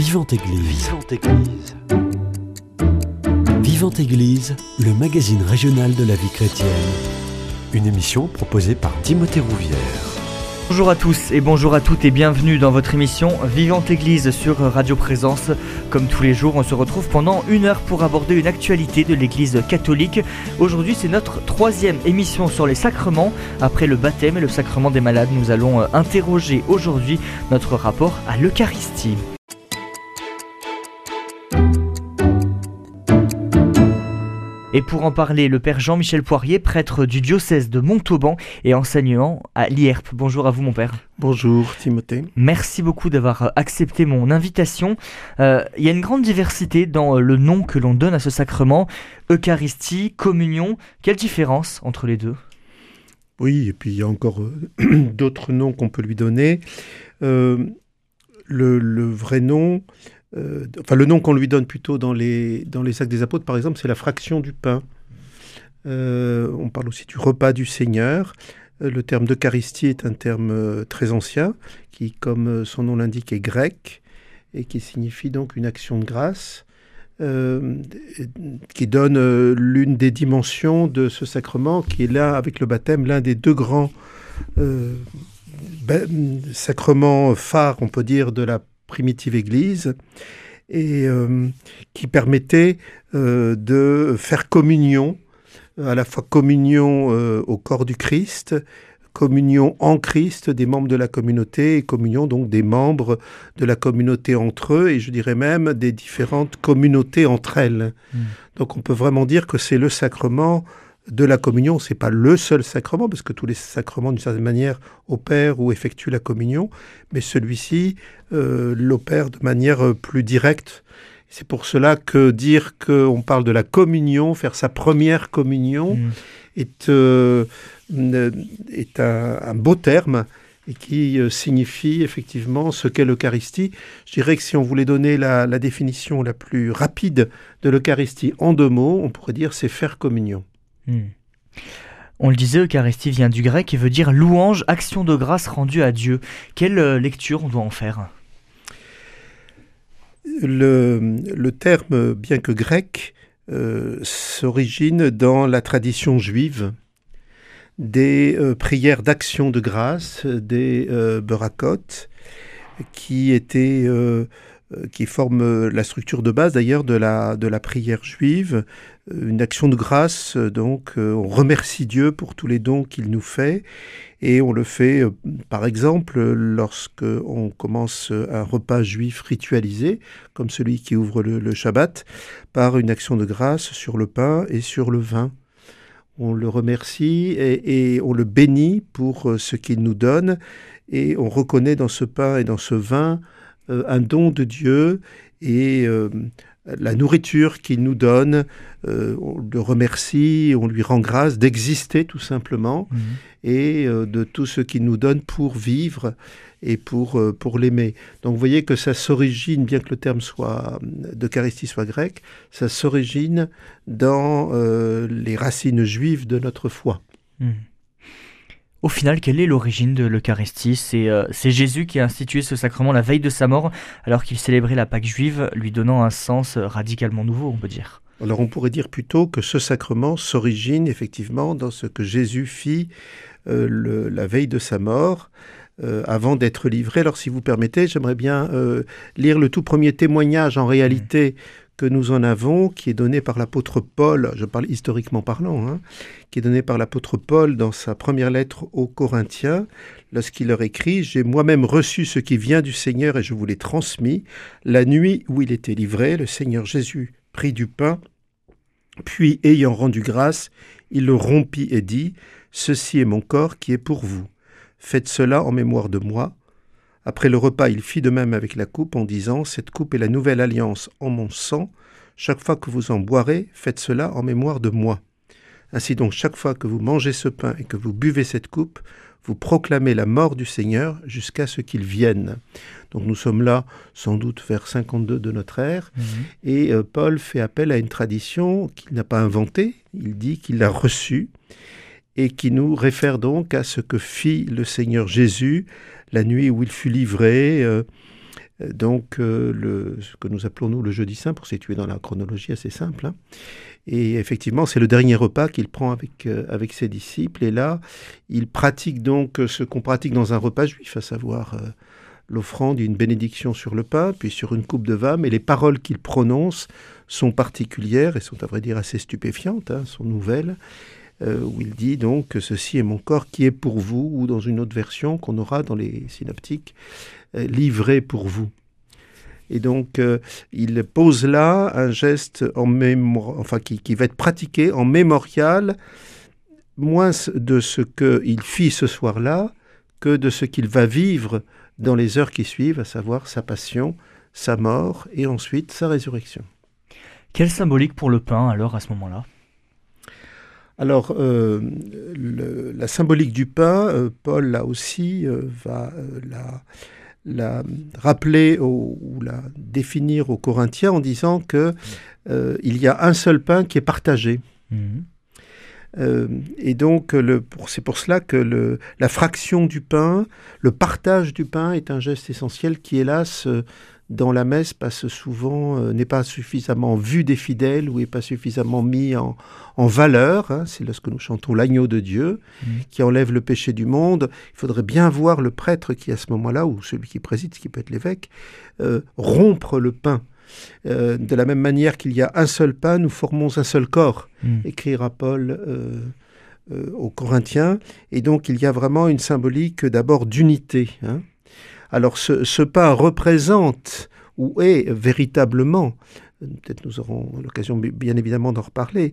Vivante Église. Vivante Église. Vivante Église, le magazine régional de la vie chrétienne. Une émission proposée par Timothée Rouvière. Bonjour à tous et bonjour à toutes et bienvenue dans votre émission Vivante Église sur Radio Présence. Comme tous les jours, on se retrouve pendant une heure pour aborder une actualité de l'Église catholique. Aujourd'hui, c'est notre troisième émission sur les sacrements. Après le baptême et le sacrement des malades, nous allons euh, interroger aujourd'hui notre rapport à l'Eucharistie. Et pour en parler, le père Jean-Michel Poirier, prêtre du diocèse de Montauban et enseignant à l'IERP. Bonjour à vous mon père. Bonjour Timothée. Merci beaucoup d'avoir euh, accepté mon invitation. Euh, il y a une grande diversité dans euh, le nom que l'on donne à ce sacrement. Eucharistie, communion. Quelle différence entre les deux? Oui, et puis il y a encore d'autres noms qu'on peut lui donner. le, le, vrai nom, euh, enfin le nom qu'on lui donne plutôt dans les, dans les actes des apôtres, par exemple, c'est la fraction du pain. Euh, on parle aussi du repas du Seigneur. Euh, le terme d'Eucharistie est un terme très ancien, qui, comme son nom l'indique, est grec, et qui signifie donc une action de grâce, qui donne l'une des dimensions de ce sacrement, qui est là, avec le baptême, l'un des deux grands sacrements phares, on peut dire, de la primitive Église et euh, qui permettait euh, de faire communion, à la fois communion euh, au corps du Christ, communion en Christ des membres de la communauté et communion donc des membres de la communauté entre eux et je dirais même des différentes communautés entre elles. Mmh. Donc on peut vraiment dire que c'est le sacrement de la communion, c'est pas le seul sacrement, parce que tous les sacrements, d'une certaine manière, opèrent ou effectuent la communion, mais celui-ci euh, l'opère de manière euh, plus directe. C'est pour cela que dire qu'on parle de la communion, faire sa première communion, mm. est, euh, est un, beau terme et qui signifie effectivement ce qu'est l'Eucharistie. Je dirais que si on voulait donner la, définition la plus rapide de l'Eucharistie en deux mots, on pourrait dire c'est faire communion. Hmm. On le disait, Eucharistie vient du grec et veut dire louange, action de grâce rendue à Dieu. Quelle euh, lecture on doit en faire? Le, terme, bien que grec, euh, s'origine dans la tradition juive des euh, prières d'action de grâce, des euh, qui étaient qui forment la structure de base d'ailleurs de la, de la prière juive, une action de grâce, donc on remercie Dieu pour tous les dons qu'il nous fait, et on le fait, euh, par exemple, lorsque on commence un repas juif ritualisé, comme celui qui ouvre le, Shabbat, par une action de grâce sur le pain et sur le vin. On le remercie et, on le bénit pour euh, ce qu'il nous donne, et on reconnaît dans ce pain et dans ce vin euh, un don de Dieu et la nourriture qu'il nous donne, euh, on le remercie, on lui rend grâce d'exister tout simplement mhm. et euh, de tout ce qu'il nous donne pour vivre et pour, euh, pour l'aimer. Donc vous voyez que ça s'origine, bien que le terme soit d'Eucharistie soit grec, ça s'origine dans les racines juives de notre foi. Mhm. Au final, quelle est l'origine de l'Eucharistie? Euh, C'est Jésus qui a institué ce sacrement la veille de sa mort, alors qu'il célébrait la Pâque juive, lui donnant un sens radicalement nouveau, on peut dire. Alors on pourrait dire plutôt que ce sacrement s'origine effectivement dans ce que Jésus fit euh, la veille de sa mort. Euh, avant d'être livré. Alors si vous permettez, j'aimerais bien lire le tout premier témoignage en réalité que nous en avons, qui est donné par l'apôtre Paul, je parle historiquement parlant, hein, qui est donné par l'apôtre Paul dans sa première lettre aux Corinthiens, lorsqu'il leur écrit J'ai moi-même reçu ce qui vient du Seigneur et je vous l'ai transmis. La nuit où il était livré, le Seigneur Jésus prit du pain, puis, ayant rendu grâce, il le rompit et dit Ceci est mon corps qui est pour vous. Faites cela en mémoire de moi. Après le repas, il fit de même avec la coupe en disant Cette coupe est la nouvelle alliance en mon sang. Chaque fois que vous en boirez, faites cela en mémoire de moi. Ainsi donc, chaque fois que vous mangez ce pain et que vous buvez cette coupe, vous proclamez la mort du Seigneur jusqu'à ce qu'il vienne. Donc nous sommes là sans doute vers 52 de notre ère, mhm. et euh, Paul fait appel à une tradition qu'il n'a pas inventée, il dit qu'il l'a reçue, et qui nous réfère donc à ce que fit le Seigneur Jésus la nuit où il fut livré, euh, donc le, ce que nous appelons nous le jeudi saint, pour situer dans la chronologie assez simple. Hein. Et effectivement, c'est le dernier repas qu'il prend avec, avec ses disciples. Et là, il pratique donc ce qu'on pratique dans un repas juif, à savoir l'offrande, une bénédiction sur le pain, puis sur une coupe de vin, mais les paroles qu'il prononce sont particulières et sont à vrai dire assez stupéfiantes, hein, sont nouvelles, euh, où il dit donc que ceci est mon corps qui est pour vous, ou dans une autre version qu'on aura dans les synoptiques, euh, livré pour vous. Et donc, euh, il pose là un geste en enfin, qui, qui va être pratiqué en mémorial, moins de ce qu'il fit ce soir-là que de ce qu'il va vivre dans les heures qui suivent, à savoir sa passion, sa mort et ensuite sa résurrection. Quelle symbolique pour le pain alors à ce moment-là? Alors, euh, la symbolique du pain, euh, Paul là aussi euh, va la, rappeler ou la définir aux Corinthiens en disant que il y a un seul pain qui est partagé. Mhm. Et donc, c'est pour cela que la fraction du pain, le partage du pain est un geste essentiel qui, hélas, dans la messe, passe souvent, euh, n'est pas suffisamment vu des fidèles ou n'est pas suffisamment mis en, valeur. Hein. c'est lorsque nous chantons l'agneau de Dieu mmh. qui enlève le péché du monde. Il faudrait bien voir le prêtre qui, à ce moment-là, ou celui qui préside, ce qui peut être l'évêque, rompre le pain euh, de la même manière qu'il y a un seul pain, nous formons un seul corps, hmm. écrira Paul euh, euh, aux Corinthiens. Et donc il y a vraiment une symbolique d'abord d'unité. Hein. Alors ce, pain représente ou est véritablement, peut-être nous aurons l'occasion bien évidemment d'en reparler,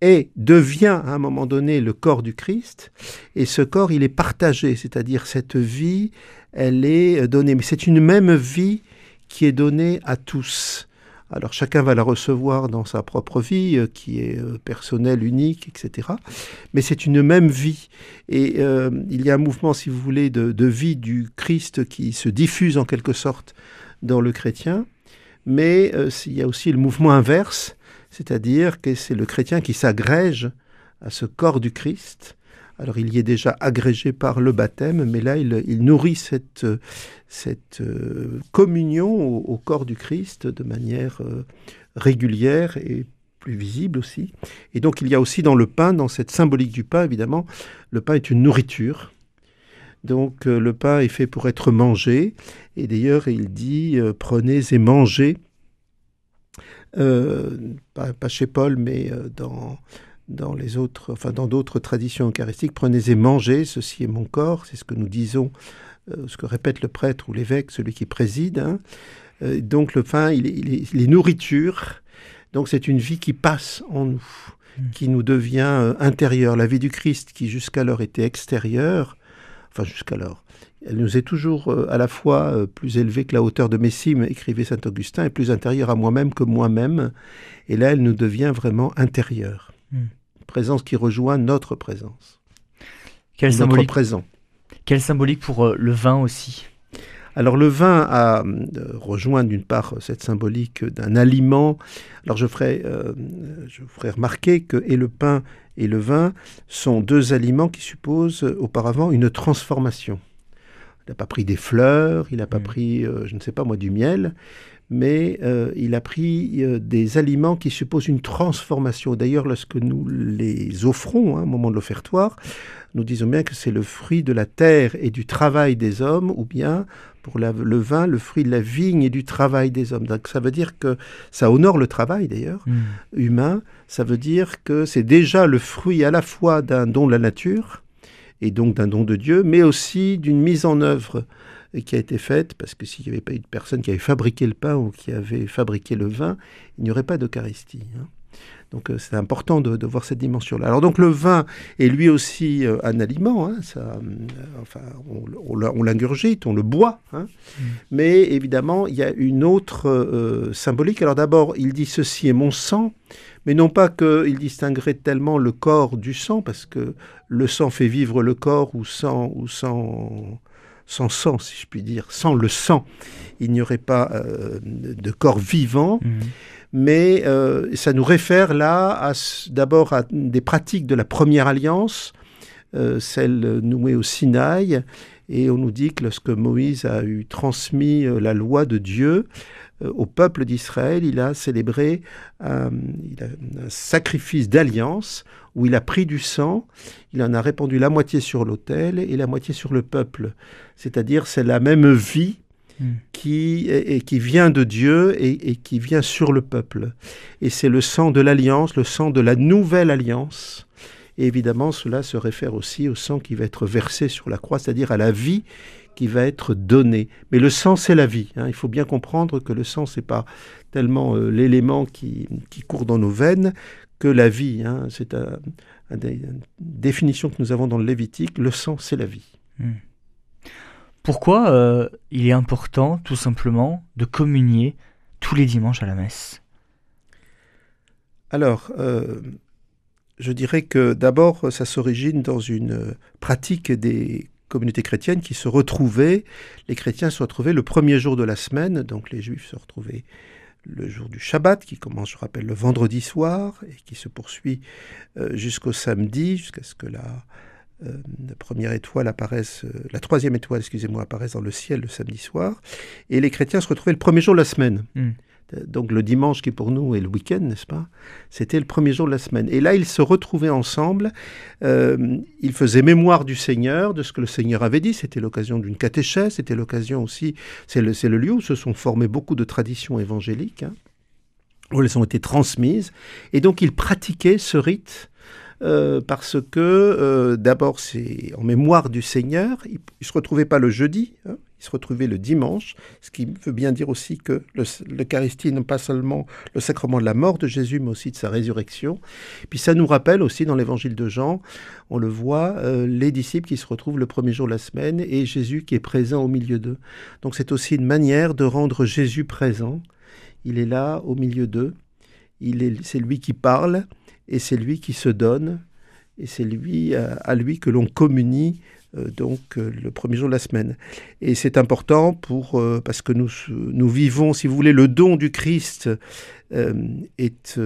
et devient à un moment donné le corps du Christ, et ce corps, il est partagé, c'est-à-dire cette vie, elle est donnée, mais c'est une même vie qui est donnée à tous. Alors chacun va la recevoir dans sa propre vie, euh, qui est euh, personnelle, unique, etc. Mais c'est une même vie. Et euh, il y a un mouvement, si vous voulez, de, vie du Christ qui se diffuse en quelque sorte dans le chrétien. Mais il y a aussi le mouvement inverse, c'est-à-dire que c'est le chrétien qui s'agrège à ce corps du Christ alors il y est déjà agrégé par le baptême, mais là il, nourrit cette, euh, communion au, corps du Christ de manière euh, régulière et plus visible aussi. Et donc il y a aussi dans le pain, dans cette symbolique du pain évidemment, le pain est une nourriture. Donc euh, le pain est fait pour être mangé. Et d'ailleurs il dit prenez et mangez. pas, chez Paul, mais dans dans les autres, enfin dans d'autres traditions eucharistiques, prenez et mangez, ceci est mon corps, c'est ce que nous disons, euh, ce que répète le prêtre ou l'évêque, celui qui préside. Hein. Euh, donc le pain, il est, il, nourriture, donc c'est une vie qui passe en nous, mmh. qui nous devient euh, intérieure. La vie du Christ qui jusqu'alors était extérieure, enfin jusqu'alors, elle nous est toujours à la fois plus élevée que la hauteur de Messime, écrivait saint Augustin, et plus intérieure à moi-même que moi-même. Et là, elle nous devient vraiment intérieure. Mmh présence qui rejoint notre présence. Quelle notre symbolique, présent. Quelle symbolique pour euh, le vin aussi? Alors le vin a euh, rejoint d'une part cette symbolique d'un aliment. Alors je ferai, euh, je ferai remarquer que et le pain et le vin sont deux aliments qui supposent auparavant une transformation. Il n'a pas pris des fleurs, il n'a pas mmh. pris, je ne sais pas moi, du miel, mais euh, il a pris euh, des aliments qui supposent une transformation. D'ailleurs, lorsque nous les offrons hein, au moment de l'offertoire, nous disons bien que c'est le fruit de la terre et du travail des hommes, ou bien pour le vin, le fruit de la vigne et du travail des hommes. Donc ça veut dire que ça honore le travail d'ailleurs hmm. humain. Ça veut dire que c'est déjà le fruit à la fois d'un don de la nature et donc d'un don de Dieu, mais aussi d'une mise en œuvre qui a été faite, parce que s'il n'y avait pas eu de personne qui avait fabriqué le pain ou qui avait fabriqué le vin, il n'y aurait pas d'Eucharistie. Hein. Donc euh, c'est important de, voir cette dimension-là. Alors donc le vin est lui aussi euh, un aliment, hein, ça, euh, enfin, on, l'ingurgite, on le boit, hein. mm. mais évidemment il y a une autre symbolique. Alors d'abord il dit ceci est mon sang, mais non pas qu'il distinguerait tellement le corps du sang, parce que le sang fait vivre le corps ou sans, ou sans sans sang, si je puis dire, sans le sang, il n'y aurait pas euh, de corps vivant. Mhm. Mais euh, ça nous réfère là d'abord à des pratiques de la première alliance, euh, celle nouée au Sinaï, Et on nous dit que lorsque Moïse a eu transmis la loi de Dieu euh, au peuple d'Israël, il a célébré un sacrifice d'alliance où il a pris du sang, il en a répandu la moitié sur l'autel et la moitié sur le peuple. C'est-à-dire c'est la même vie Hmm. qui, et, qui vient de Dieu et, qui vient sur le peuple. Et c'est le sang de l'alliance, le sang de la nouvelle alliance. Et évidemment, cela se réfère aussi au sang qui va être versé sur la croix, c'est-à-dire à la vie qui va être donnée. Mais le sang, c'est la vie. Hein. Il faut bien comprendre que le sang, c'est pas tellement euh, l'élément qui, qui, court dans nos veines que la vie. Hein. C'est une définition que nous avons dans le Lévitique. Le sang, c'est la vie. Hmm. Pourquoi euh, il est important, tout simplement, de communier tous les dimanches à la messe? Alors, euh, je dirais que d'abord, ça s'origine dans une pratique des communautés chrétiennes qui se retrouvaient, les chrétiens se retrouvaient le premier jour de la semaine, donc les juifs se retrouvaient le jour du Shabbat, qui commence, je rappelle, le vendredi soir et qui se poursuit euh, jusqu'au samedi, jusqu'à ce que la, euh, première étoile apparaisse, euh, la troisième étoile, excusez-moi, apparaisse dans le ciel le samedi soir, et les chrétiens se retrouvaient le premier jour de la semaine. Hmm. Euh, donc le dimanche qui pour nous est le week-end, n'est-ce pas? C'était le premier jour de la semaine. Et là, ils se retrouvaient ensemble, ils faisaient mémoire du Seigneur, de ce que le Seigneur avait dit, c'était l'occasion d'une catéchèse, c'était l'occasion aussi, c'est le, lieu où se sont formées beaucoup de traditions évangéliques, hein, où elles ont été transmises, et donc ils pratiquaient ce rite euh, parce que euh, d'abord c'est en mémoire du Seigneur, il ne se retrouvait pas le jeudi, hein, il se retrouvait le dimanche, ce qui veut bien dire aussi que l'Eucharistie n'est pas seulement le sacrement de la mort de Jésus, mais aussi de sa résurrection. Puis ça nous rappelle aussi dans l'évangile de Jean, on le voit, euh, les disciples qui se retrouvent le premier jour de la semaine et Jésus qui est présent au milieu d'eux. Donc c'est aussi une manière de rendre Jésus présent. Il est là au milieu d'eux. C'est lui qui parle et c'est lui qui se donne, et c'est lui à, lui que l'on communie euh, donc euh, le premier jour de la semaine. Et c'est important pour euh, parce que nous nous vivons, si vous voulez, le don du Christ est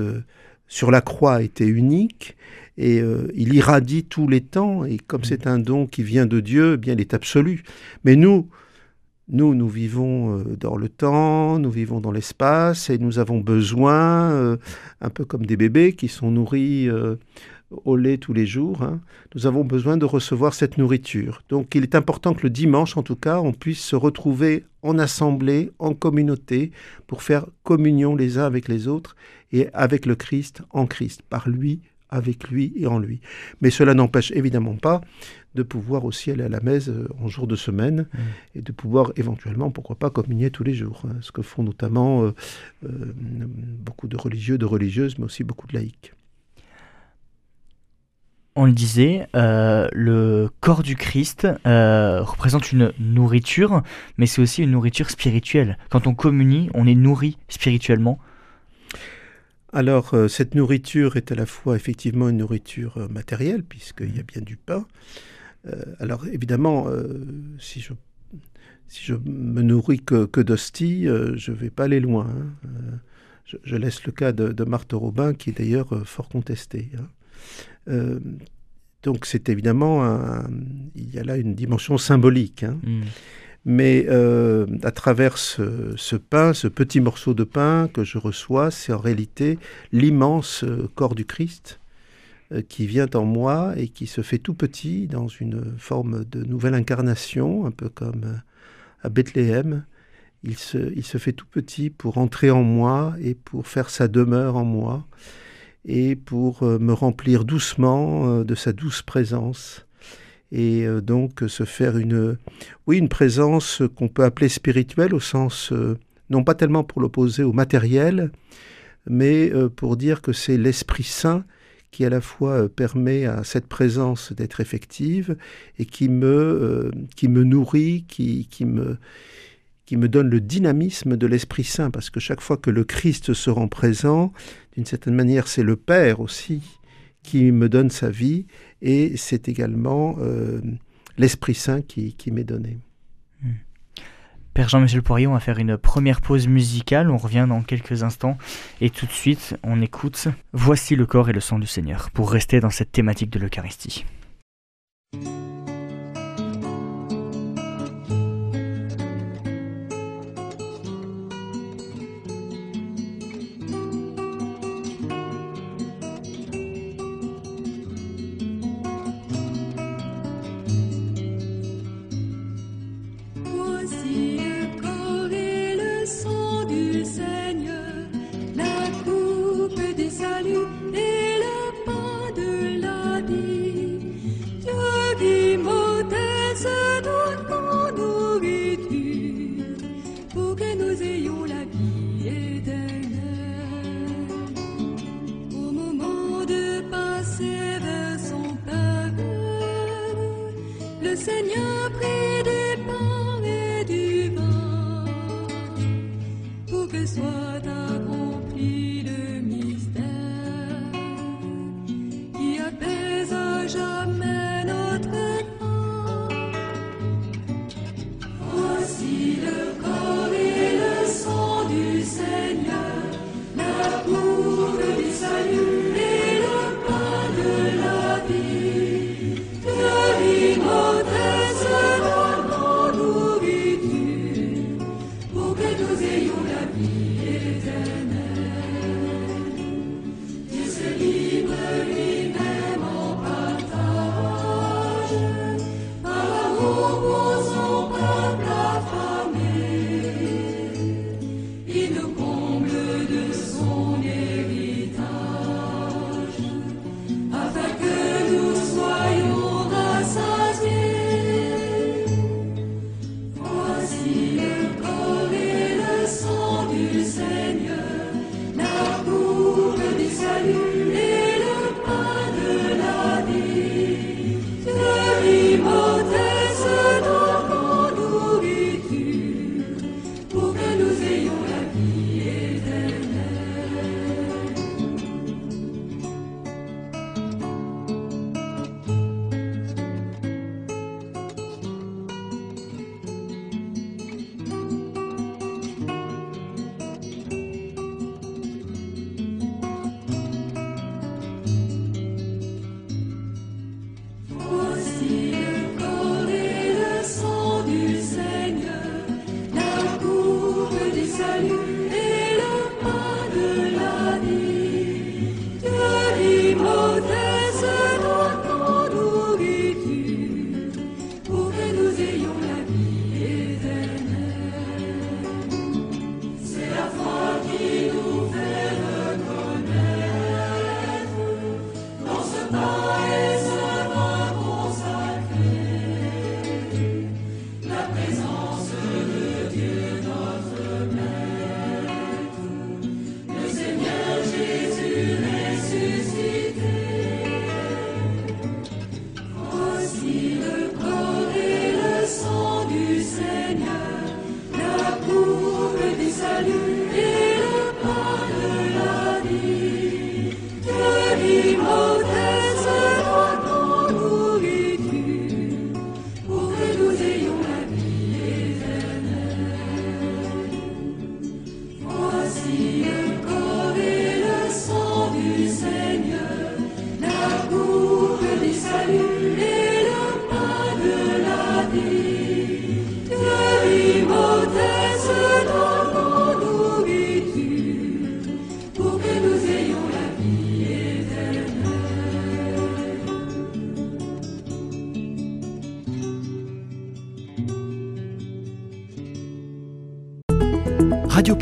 sur la croix était unique et il irradie tous les temps et comme c'est un don qui vient de Dieu, eh bien il est absolu. Mais nous nous, nous vivons euh, dans le temps, nous vivons dans l'espace et nous avons besoin, euh, un peu comme des bébés qui sont nourris euh, au lait tous les jours, hein, nous avons besoin de recevoir cette nourriture. Donc il est important que le dimanche, en tout cas, on puisse se retrouver en assemblée, en communauté, pour faire communion les uns avec les autres et avec le Christ en Christ, par lui, avec lui et en lui. Mais cela n'empêche évidemment pas de pouvoir aussi aller à la messe euh, en jour de semaine mmh. et de pouvoir éventuellement, pourquoi pas, communier tous les jours. Hein, ce que font notamment euh, euh, beaucoup de religieux, de religieuses, mais aussi beaucoup de laïcs. On le disait, le corps du Christ représente une nourriture, mais c'est aussi une nourriture spirituelle. Quand on communie, on est nourri spirituellement. Alors, cette nourriture est à la fois effectivement une nourriture matérielle, puisqu'il y a bien du pain, euh, alors évidemment, euh, si je me nourris que, que d'hosties, euh, je ne vais pas aller loin. Hein. Je, laisse le cas de, Marthe Robin, qui est d'ailleurs fort contesté. Hein. Donc c'est évidemment, il y a là une dimension symbolique. Hein. Mm. Mais à travers ce, ce, pain, ce petit morceau de pain que je reçois, c'est en réalité l'immense corps du Christ euh, qui vient en moi et qui se fait tout petit dans une forme de nouvelle incarnation, un peu comme euh, à Bethléem. Il se, il se fait tout petit pour entrer en moi et pour faire sa demeure en moi et pour euh, me remplir doucement de sa douce présence. Et donc se faire une oui une présence qu'on peut appeler spirituelle au sens non pas tellement pour l'opposer au matériel mais pour dire que c'est l'Esprit Saint qui à la fois euh, permet à cette présence d'être effective et qui me, euh, qui me nourrit, qui, qui, me, qui me donne le dynamisme de l'Esprit Saint, parce que chaque fois que le Christ se rend présent, d'une certaine manière, c'est le Père aussi qui me donne sa vie, et c'est également euh, l'Esprit Saint qui, qui m'est donné. Père Jean-Michel Poirier, on va faire une première pause musicale, on revient dans quelques instants et tout de suite on écoute Voici le corps et le sang du Seigneur pour rester dans cette thématique de l'Eucharistie.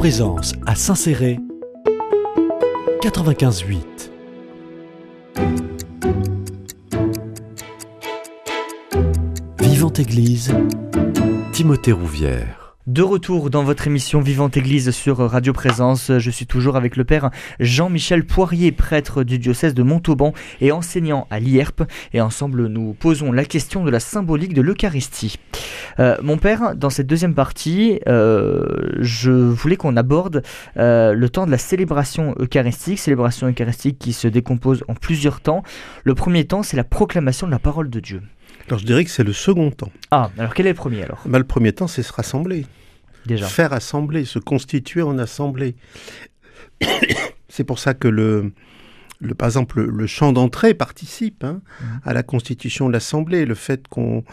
Présence à Saint-Céré 95.8 Vivante Église Timothée Rouvière de retour dans votre émission Vivante Église sur Radio Présence, je suis toujours avec le Père Jean-Michel Poirier, prêtre du diocèse de Montauban et enseignant à l'IERP. Et ensemble, nous posons la question de la symbolique de l'Eucharistie. Euh, mon Père, dans cette deuxième partie, euh, je voulais qu'on aborde euh, le temps de la célébration eucharistique, célébration eucharistique qui se décompose en plusieurs temps. Le premier temps, c'est la proclamation de la parole de Dieu. Alors je dirais que c'est le second temps. Ah, alors quel est le premier alors? Bah, Le premier temps, c'est se rassembler. Déjà. Faire assembler, se constituer en assemblée. c'est pour ça que le, le, par exemple, le, chant d'entrée participe hein, mmh. à la constitution de l'assemblée. Le fait qu'on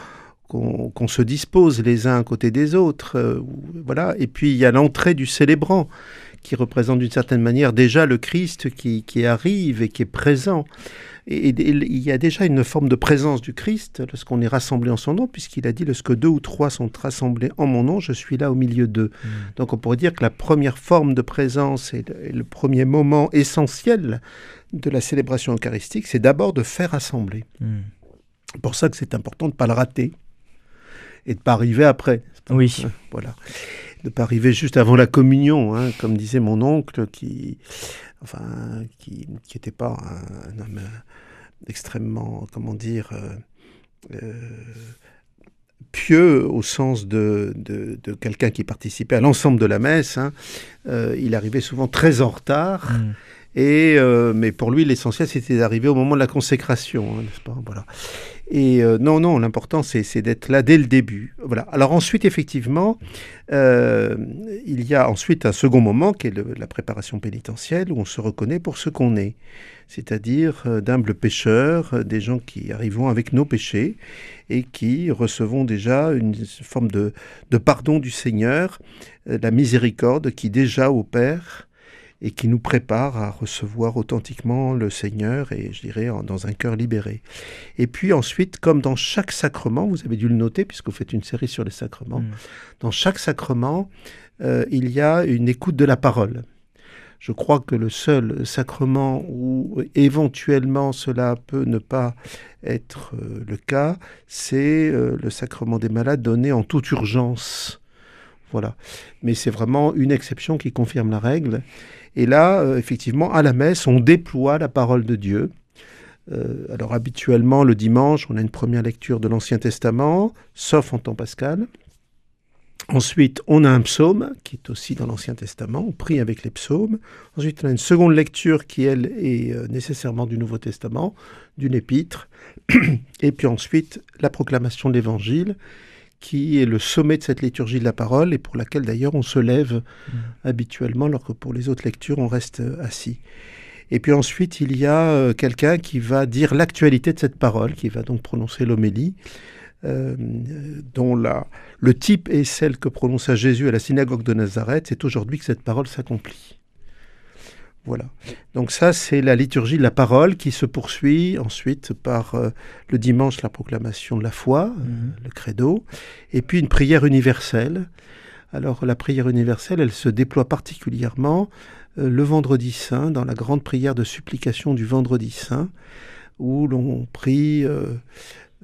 qu'on se dispose les uns à côté des autres, euh, voilà. Et puis il y a l'entrée du célébrant qui représente d'une certaine manière déjà le Christ qui, qui, arrive et qui est présent. Et, il y a déjà une forme de présence du Christ lorsqu'on est rassemblé en son nom, puisqu'il a dit lorsque deux ou trois sont rassemblés en mon nom, je suis là au milieu d'eux. Mm. Donc on pourrait dire que la première forme de présence et le, premier moment essentiel de la célébration eucharistique, c'est d'abord de faire assembler. Mm. C'est pour ça que c'est important de ne pas le rater et de ne pas arriver après. Oui. Hein, voilà. De ne pas arriver juste avant la communion, hein, comme disait mon oncle, qui enfin, qui n'était pas un, homme euh, extrêmement, comment dire, euh, euh, pieux au sens de, de, quelqu'un qui participait à l'ensemble de la messe. Hein. il arrivait souvent très en retard. Mm. Et, mais pour lui, l'essentiel, c'était d'arriver au moment de la consécration, hein, n'est-ce pas Voilà. Et euh, non, non, l'important, c'est d'être là dès le début. Voilà. Alors ensuite, effectivement, euh, il y a ensuite un second moment qui est la préparation pénitentielle, où on se reconnaît pour ce qu'on est, c'est-à-dire euh, d'humbles pécheurs, des gens qui arrivons avec nos péchés et qui recevons déjà une forme de pardon du Seigneur, la miséricorde qui déjà opère et qui nous prépare à recevoir authentiquement le Seigneur et je dirais dans un cœur libéré. Et puis ensuite, comme dans chaque sacrement, vous avez dû le noter puisque vous faites une série sur les sacrements, mm. dans chaque sacrement, euh, il y a une écoute de la parole. Je crois que le seul sacrement où éventuellement cela peut ne pas être euh, le cas, c'est euh, le sacrement des malades donné en toute urgence. Voilà. Mais c'est vraiment une exception qui confirme la règle. Et là, euh, effectivement, à la messe, on déploie la parole de Dieu. Euh, alors habituellement, le dimanche, on a une première lecture de l'Ancien Testament, sauf en temps pascal. Ensuite, on a un psaume qui est aussi dans l'Ancien Testament, on prie avec les psaumes. Ensuite, on a une seconde lecture qui, elle, est euh, nécessairement du Nouveau Testament, d'une épître. Et puis ensuite, la proclamation de l'Évangile qui est le sommet de cette liturgie de la parole et pour laquelle d'ailleurs on se lève mm. habituellement, alors que pour les autres lectures on reste euh, assis. Et puis ensuite, il y a euh, quelqu'un qui va dire l'actualité de cette parole, qui va donc prononcer l'homélie, euh, dont la, le type est celle que prononça Jésus à la synagogue de Nazareth. C'est aujourd'hui que cette parole s'accomplit. Voilà. Donc ça, c'est la liturgie de la parole qui se poursuit ensuite par euh, le dimanche la proclamation de la foi, euh, mhm. le credo, et puis une prière universelle. Alors la prière universelle, elle se déploie particulièrement euh, le vendredi saint, dans la grande prière de supplication du vendredi saint, où l'on prie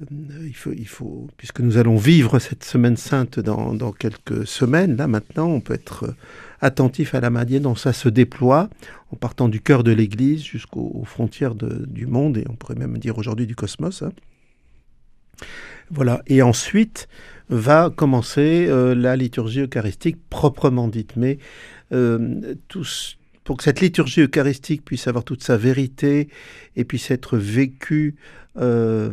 il faut, il faut, puisque nous allons vivre cette semaine sainte dans, dans, quelques semaines, là maintenant, on peut être attentif à la manière dont ça se déploie, en partant du cœur de l'Église jusqu'aux frontières du monde, et on pourrait même dire aujourd'hui du cosmos. Hein. Voilà, et ensuite va commencer euh, la liturgie eucharistique proprement dite, mais euh, pour que cette liturgie eucharistique puisse avoir toute sa vérité et puisse être vécue euh,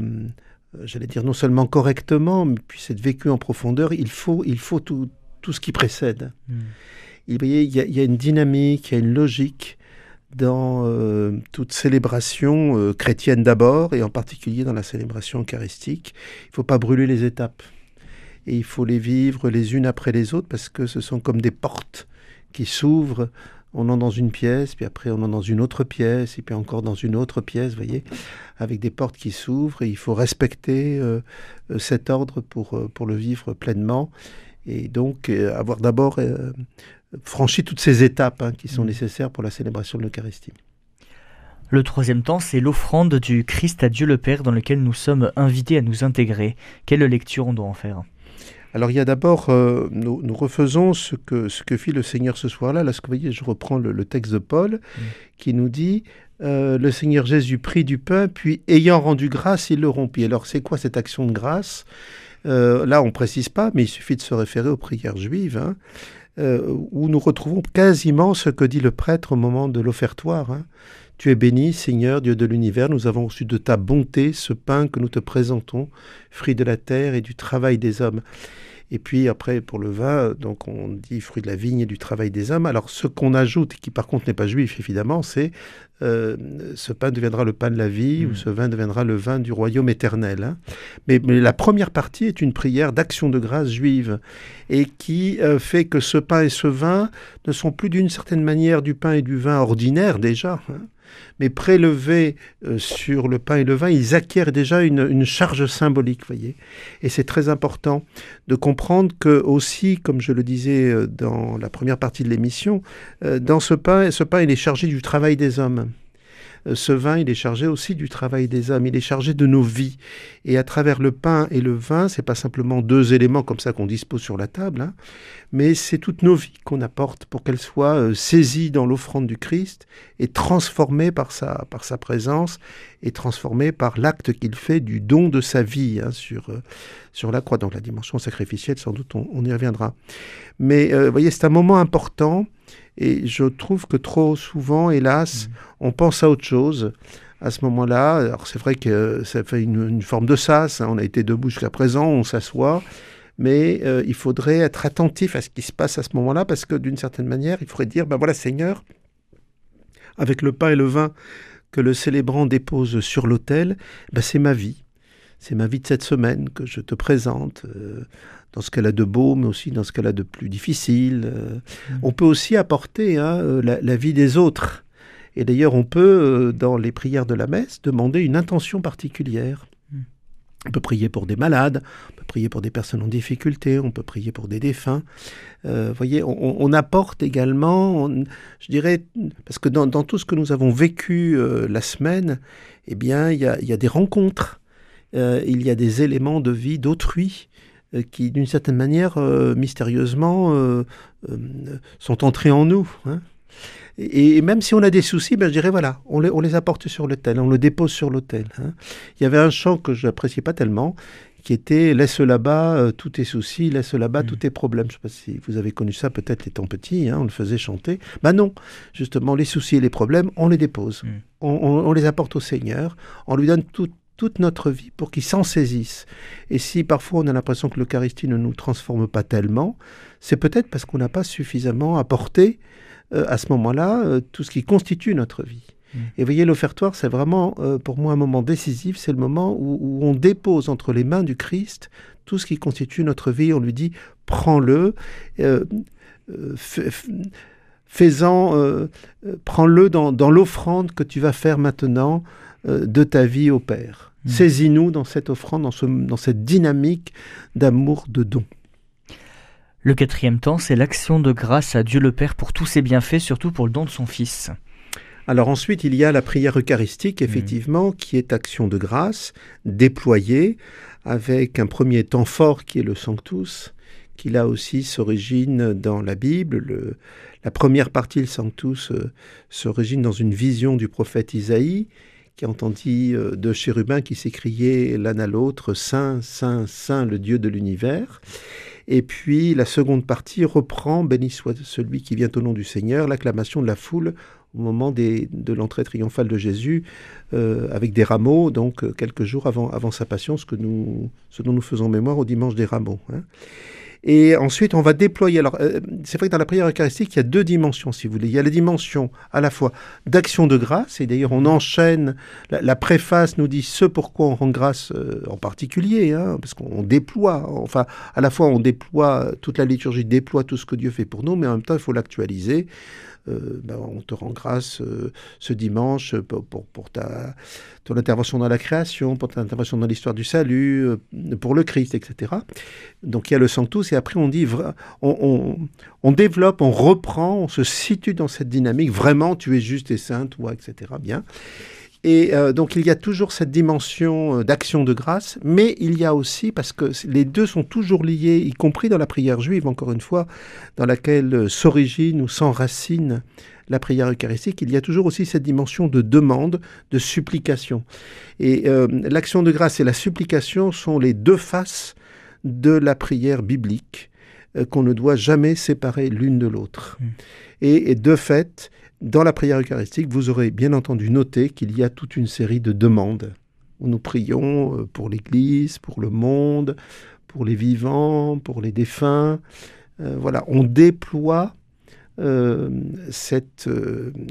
j'allais dire non seulement correctement, mais puisse être vécue en profondeur, il faut, il faut tout, tout ce qui précède. Hmm il, y, a, une dynamique, il y a une logique dans euh, toute célébration euh, chrétienne d'abord, et en particulier dans la célébration eucharistique. Il ne faut pas brûler les étapes. Et il faut les vivre les unes après les autres, parce que ce sont comme des portes qui s'ouvrent. On entre dans une pièce, puis après on entre dans une autre pièce, et puis encore dans une autre pièce, vous voyez, avec des portes qui s'ouvrent, et il faut respecter euh, cet ordre pour, pour le vivre pleinement. Et donc avoir d'abord franchi toutes ces étapes hein, qui sont mm. nécessaires pour la célébration de l'Eucharistie. Le troisième temps, c'est l'offrande du Christ à Dieu le Père dans lequel nous sommes invités à nous intégrer. Quelle lecture on doit en faire? Alors il y a d'abord, euh, nous, refaisons ce que, ce que fit le Seigneur ce soir-là. Là, ce que vous voyez, je reprends le, texte de Paul mm. qui nous dit, euh, le Seigneur Jésus prit du pain, puis ayant rendu grâce, il le rompit. Alors c'est quoi cette action de grâce? Euh, Là, on ne précise pas, mais il suffit de se référer aux prières juives. Hein. Où nous retrouvons quasiment ce que dit le prêtre au moment de l'offertoire. Hein. Tu es béni, Seigneur, Dieu de l'univers, nous avons reçu de ta bonté ce pain que nous te présentons, fruit de la terre et du travail des hommes. Et puis après, pour le vin, donc on dit fruit de la vigne et du travail des hommes. Alors ce qu'on ajoute, qui par contre n'est pas juif évidemment, c'est euh, ce pain deviendra le pain de la vie ou hmm. ce vin deviendra le vin du royaume éternel. Hein. Mais, la première partie est une prière d'action de grâce juive et qui euh, fait que ce pain et ce vin ne sont plus d'une certaine manière du pain et du vin ordinaire déjà. Hein mais prélevés euh, sur le pain et le vin, ils acquièrent déjà une, charge symbolique, voyez. Et c'est très important de comprendre que aussi, comme je le disais euh, dans la première partie de l'émission, euh, dans ce pain, ce pain, il est chargé du travail des hommes. Ce vin, il est chargé aussi du travail des hommes, il est chargé de nos vies. Et à travers le pain et le vin, c'est pas simplement deux éléments comme ça qu'on dispose sur la table, hein, mais c'est toutes nos vies qu'on apporte pour qu'elles soient euh, saisies dans l'offrande du Christ et transformées par sa, par sa présence et transformées par l'acte qu'il fait du don de sa vie hein, sur, euh, sur la croix. Donc la dimension sacrificielle, sans doute, on, y reviendra. Mais vous voyez, c'est un moment important et je trouve que trop souvent, hélas, mmh. on pense à autre chose à ce moment-là. Alors c'est vrai que ça fait une, forme de sas, hein. on a été debout jusqu'à présent, on s'assoit, mais euh, il faudrait être attentif à ce qui se passe à ce moment-là, parce que d'une certaine manière, il faudrait dire, ben voilà Seigneur, avec le pain et le vin que le célébrant dépose sur l'autel, ben c'est ma vie. C'est ma vie de cette semaine que je te présente. Euh, dans ce qu'elle a de beau, mais aussi dans ce qu'elle a de plus difficile. Euh, mm. On peut aussi apporter hein, euh, la, vie des autres. Et d'ailleurs, on peut, dans les prières de la messe, demander une intention particulière. On peut prier pour des malades, on peut prier pour des personnes en difficulté, on peut prier pour des défunts. Vous voyez, on, apporte également, je dirais, parce que dans, tout ce que nous avons vécu la semaine, eh bien, il y a, des rencontres, il y a des éléments de vie d'autrui euh, qui, d'une certaine manière, euh, mystérieusement, euh, sont entrés en nous. Hein. Et, même si on a des soucis, ben, je dirais, voilà, on les, on les apporte sur l'autel, on le dépose sur l'autel. Hein. Il y avait un chant que je n'appréciais pas tellement, qui était Laisse là-bas tous tes soucis, laisse là-bas mmh. tous tes problèmes. Je ne sais pas si vous avez connu ça, peut-être étant petit, hein, on le faisait chanter. Ben non, justement, les soucis et les problèmes, on les dépose. Mmh. On, on, les apporte au Seigneur, on lui donne tout, toute notre vie pour qu'ils s'en saisissent. Et si parfois on a l'impression que l'Eucharistie ne nous transforme pas tellement, c'est peut-être parce qu'on n'a pas suffisamment apporté euh, à ce moment-là euh, tout ce qui constitue notre vie. Mmh. Et voyez, l'offertoire, c'est vraiment euh, pour moi un moment décisif, c'est le moment où, on dépose entre les mains du Christ tout ce qui constitue notre vie, on lui dit, prends-le, fais-en, prends-le dans, dans l'offrande que tu vas faire maintenant de ta vie au Père. Mm. Saisis-nous dans cette offrande, dans, dans cette dynamique d'amour, de don. Le quatrième temps, c'est l'action de grâce à Dieu le Père pour tous ses bienfaits, surtout pour le don de son Fils. Alors ensuite, il y a la prière eucharistique, mm. effectivement, qui est action de grâce, déployée, avec un premier temps fort qui est le Sanctus, qui là aussi s'origine dans la Bible. la première partie, le Sanctus, euh, s'origine dans une vision du prophète Isaïe, qui entendit euh, deux chérubins qui s'écriaient l'un à l'autre Saint, Saint, Saint, le Dieu de l'univers. Et puis la seconde partie reprend Béni soit celui qui vient au nom du Seigneur, l'acclamation de la foule au moment de l'entrée triomphale de Jésus, euh, avec des rameaux, donc euh, quelques jours avant, sa passion, ce dont nous faisons mémoire au dimanche des rameaux. Hein. Et ensuite, on va déployer. Alors, euh, c'est vrai que dans la prière eucharistique, il y a deux dimensions, si vous voulez. Il y a la dimension à la fois d'action de grâce, et d'ailleurs, on enchaîne. La, préface nous dit ce pourquoi on rend grâce euh, en particulier, hein, parce qu'on déploie. Enfin, à la fois, on déploie toute la liturgie, déploie tout ce que Dieu fait pour nous, mais en même temps, il faut l'actualiser. Euh, ben, on te rend grâce euh, ce dimanche pour, ta, ton intervention dans la création, pour ton intervention dans l'histoire du salut, euh, pour le Christ, etc. Donc il y a le Sanctus, et après on dit, on, on, développe, on reprend, on se situe dans cette dynamique, vraiment tu es juste et saint, toi, etc. Bien. Et euh, donc il y a toujours cette dimension euh, d'action de grâce, mais il y a aussi, parce que les deux sont toujours liés, y compris dans la prière juive, encore une fois, dans laquelle euh, s'origine ou s'enracine la prière eucharistique, il y a toujours aussi cette dimension de demande, de supplication. Et l'action de grâce et la supplication sont les deux faces de la prière biblique qu'on ne doit jamais séparer l'une de l'autre. Mmh. et, de fait, dans la prière eucharistique, vous aurez bien entendu noté qu'il y a toute une série de demandes où nous prions euh, pour l'Église, pour le monde, pour les vivants, pour les défunts. Euh, voilà, on déploie euh, cette,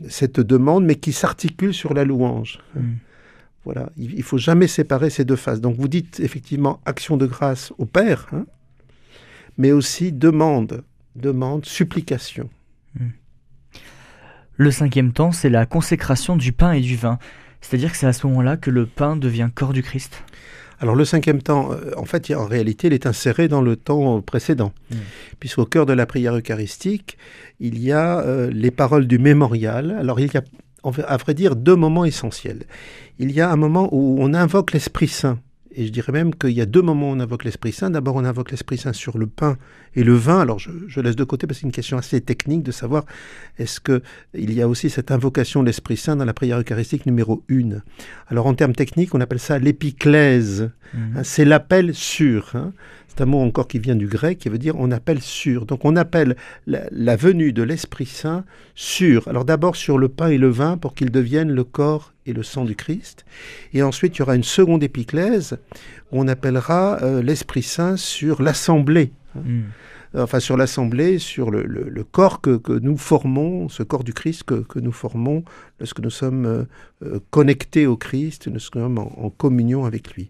cette demande, mais qui s'articule sur la louange. Mm. Voilà, il ne faut jamais séparer ces deux phases. Donc vous dites effectivement action de grâce au Père, hein, mais aussi demande, demande, supplication. Mm. Le cinquième temps, c'est la consécration du pain et du vin. C'est-à-dire que c'est à ce moment-là que le pain devient corps du Christ. Alors le cinquième temps, euh, en fait, en réalité, il est inséré dans le temps précédent, mm. puisqu'au cœur de la prière eucharistique, il y a euh, les paroles du mémorial. Alors il y a, à vrai dire, deux moments essentiels. Il y a un moment où on invoque l'Esprit Saint et je dirais même qu'il y a deux moments où on invoque l'Esprit Saint. D'abord, on invoque l'Esprit Saint sur le pain et le vin. Alors, je, laisse de côté parce que c'est une question assez technique de savoir est-ce qu'il y a aussi cette invocation de l'Esprit Saint dans la prière eucharistique numéro 1. Alors, en termes techniques, on appelle ça l'épiclèse. Mhm. Hein, c'est l'appel sûr. Hein. C'est un mot encore qui vient du grec, qui veut dire on appelle sur. Donc on appelle la, venue de l'Esprit Saint sur. Alors d'abord sur le pain et le vin pour qu'ils deviennent le corps et le sang du Christ. Et ensuite il y aura une seconde épiclèse où on appellera euh, l'Esprit Saint sur l'assemblée. Hmm. Enfin sur l'assemblée, sur le, corps que, nous formons, ce corps du Christ que, nous formons lorsque nous sommes euh, euh, connectés au Christ, nous sommes en communion avec lui.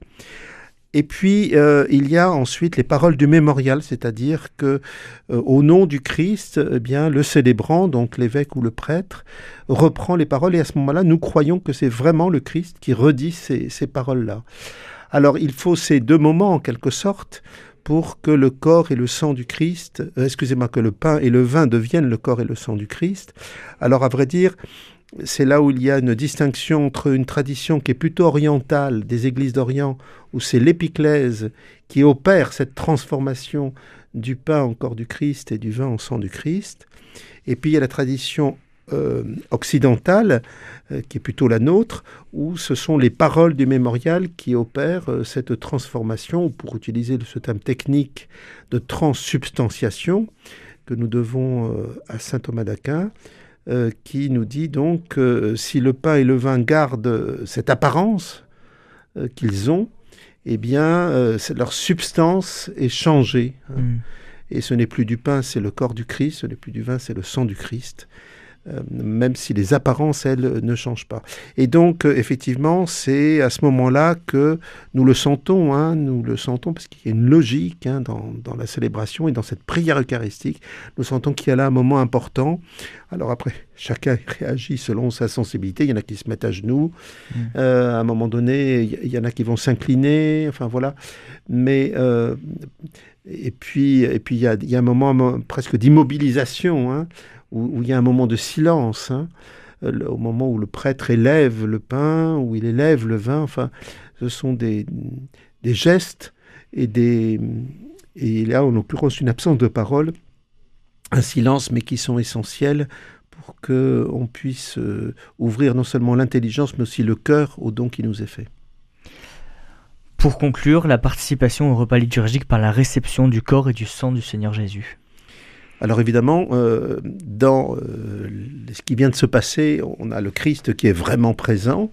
Et puis, euh, il y a ensuite les paroles du mémorial, c'est-à-dire que euh, au nom du Christ, eh bien, le célébrant, donc l'évêque ou le prêtre, reprend les paroles et à ce moment-là, nous croyons que c'est vraiment le Christ qui redit ces, paroles-là. Alors, il faut ces deux moments, en quelque sorte, pour que le corps et le sang du Christ, euh, excusez-moi, que le pain et le vin deviennent le corps et le sang du Christ. Alors, à vrai dire, c'est là où il y a une distinction entre une tradition qui est plutôt orientale des églises d'Orient, où c'est l'épiclèse qui opère cette transformation du pain en corps du Christ et du vin en sang du Christ, et puis il y a la tradition euh, occidentale, euh, qui est plutôt la nôtre, où ce sont les paroles du mémorial qui opèrent euh, cette transformation, pour utiliser ce terme technique de transsubstantiation, que nous devons à saint Thomas d'Aquin, euh, qui nous dit donc que si le pain et le vin gardent cette apparence euh, qu'ils ont, eh bien, euh, leur substance est changée. Hein. Mm. Et ce n'est plus du pain, c'est le corps du Christ, ce n'est plus du vin, c'est le sang du Christ. Euh, même si les apparences, elles, ne changent pas. Et donc, euh, effectivement, c'est à ce moment-là que nous le sentons, hein, nous le sentons parce qu'il y a une logique hein, dans, dans, la célébration et dans cette prière eucharistique. Nous sentons qu'il y a là un moment important. Alors après, chacun réagit selon sa sensibilité. Il y en a qui se mettent à genoux. Mmh. Euh, à un moment donné, il y en a qui vont s'incliner. Enfin voilà. Mais et puis, et puis il y a, il y a un moment presque d'immobilisation. Hein, où, il y a un moment de silence, hein, euh, au moment où le prêtre élève le pain, où il élève le vin. Enfin, ce sont des, gestes et des et là, en l'occurrence, une absence de parole, un silence, mais qui sont essentiels pour que on puisse euh, ouvrir non seulement l'intelligence, mais aussi le cœur au don qui nous est fait. Pour conclure, la participation au repas liturgique par la réception du corps et du sang du Seigneur Jésus. Alors évidemment, euh, dans euh, ce qui vient de se passer, on a le Christ qui est vraiment présent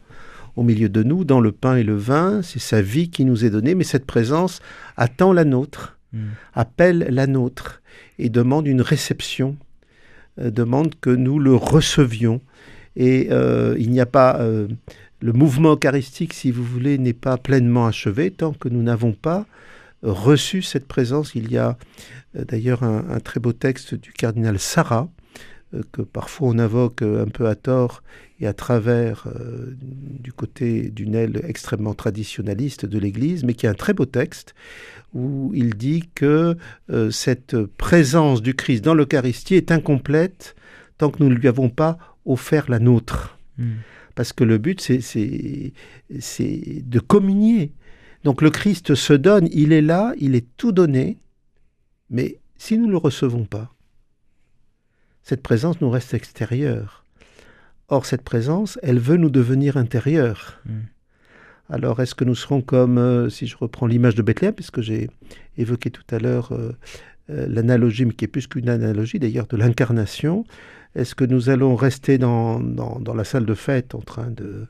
au milieu de nous, dans le pain et le vin, c'est sa vie qui nous est donnée, mais cette présence attend la nôtre, hmm. appelle la nôtre et demande une réception, euh, demande que nous le recevions. Et il n'y a pas... le mouvement eucharistique, si vous voulez, n'est pas pleinement achevé tant que nous n'avons pas reçu cette présence. Il y a euh, d'ailleurs un, très beau texte du cardinal Sarah, euh, que parfois on invoque euh, un peu à tort et à travers du côté d'une aile extrêmement traditionnaliste de l'Église, mais qui est un très beau texte où il dit que cette présence du Christ dans l'Eucharistie est incomplète tant que nous ne lui avons pas offert la nôtre. Hmm. Parce que le but, c'est de communier. Donc le Christ se donne, il est là, il est tout donné, mais si nous ne le recevons pas, cette présence nous reste extérieure. Or, cette présence, elle veut nous devenir intérieure. Hmm. Alors, est-ce que nous serons comme, euh, si je reprends l'image de Bethléem, puisque j'ai évoqué tout à l'heure euh, euh, l'analogie, mais qui est plus qu'une analogie d'ailleurs, de l'incarnation, est-ce que nous allons rester dans, dans, la salle de fête en train de,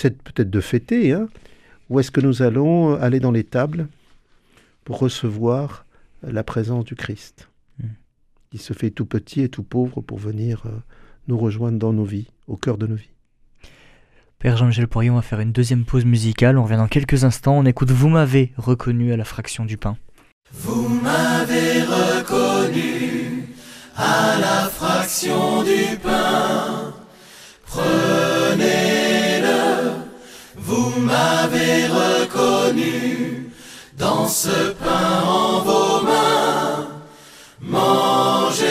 peut-être de fêter, hein, ou est-ce que nous allons aller dans les tables pour recevoir la présence du Christ, hmm. qui se fait tout petit et tout pauvre pour venir euh, nous rejoindre dans nos vies, au cœur de nos vies? Père Jean-Michel Poirier, on va faire une deuxième pause musicale. On revient dans quelques instants. On écoute Vous m'avez reconnu à la fraction du pain. Vous m'avez reconnu à la fraction du pain. Vous m'avez reconnu dans ce pain en vos mains. Mangez-le,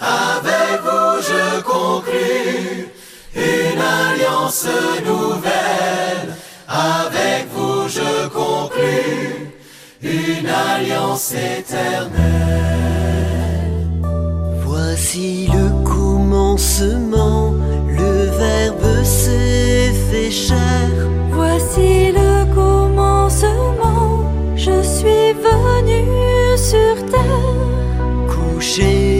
avec vous je conclus une alliance nouvelle. Avec vous je conclus une alliance éternelle. Voici le commencement, le Verbe se Voici le commencement, je suis venu sur terre. couché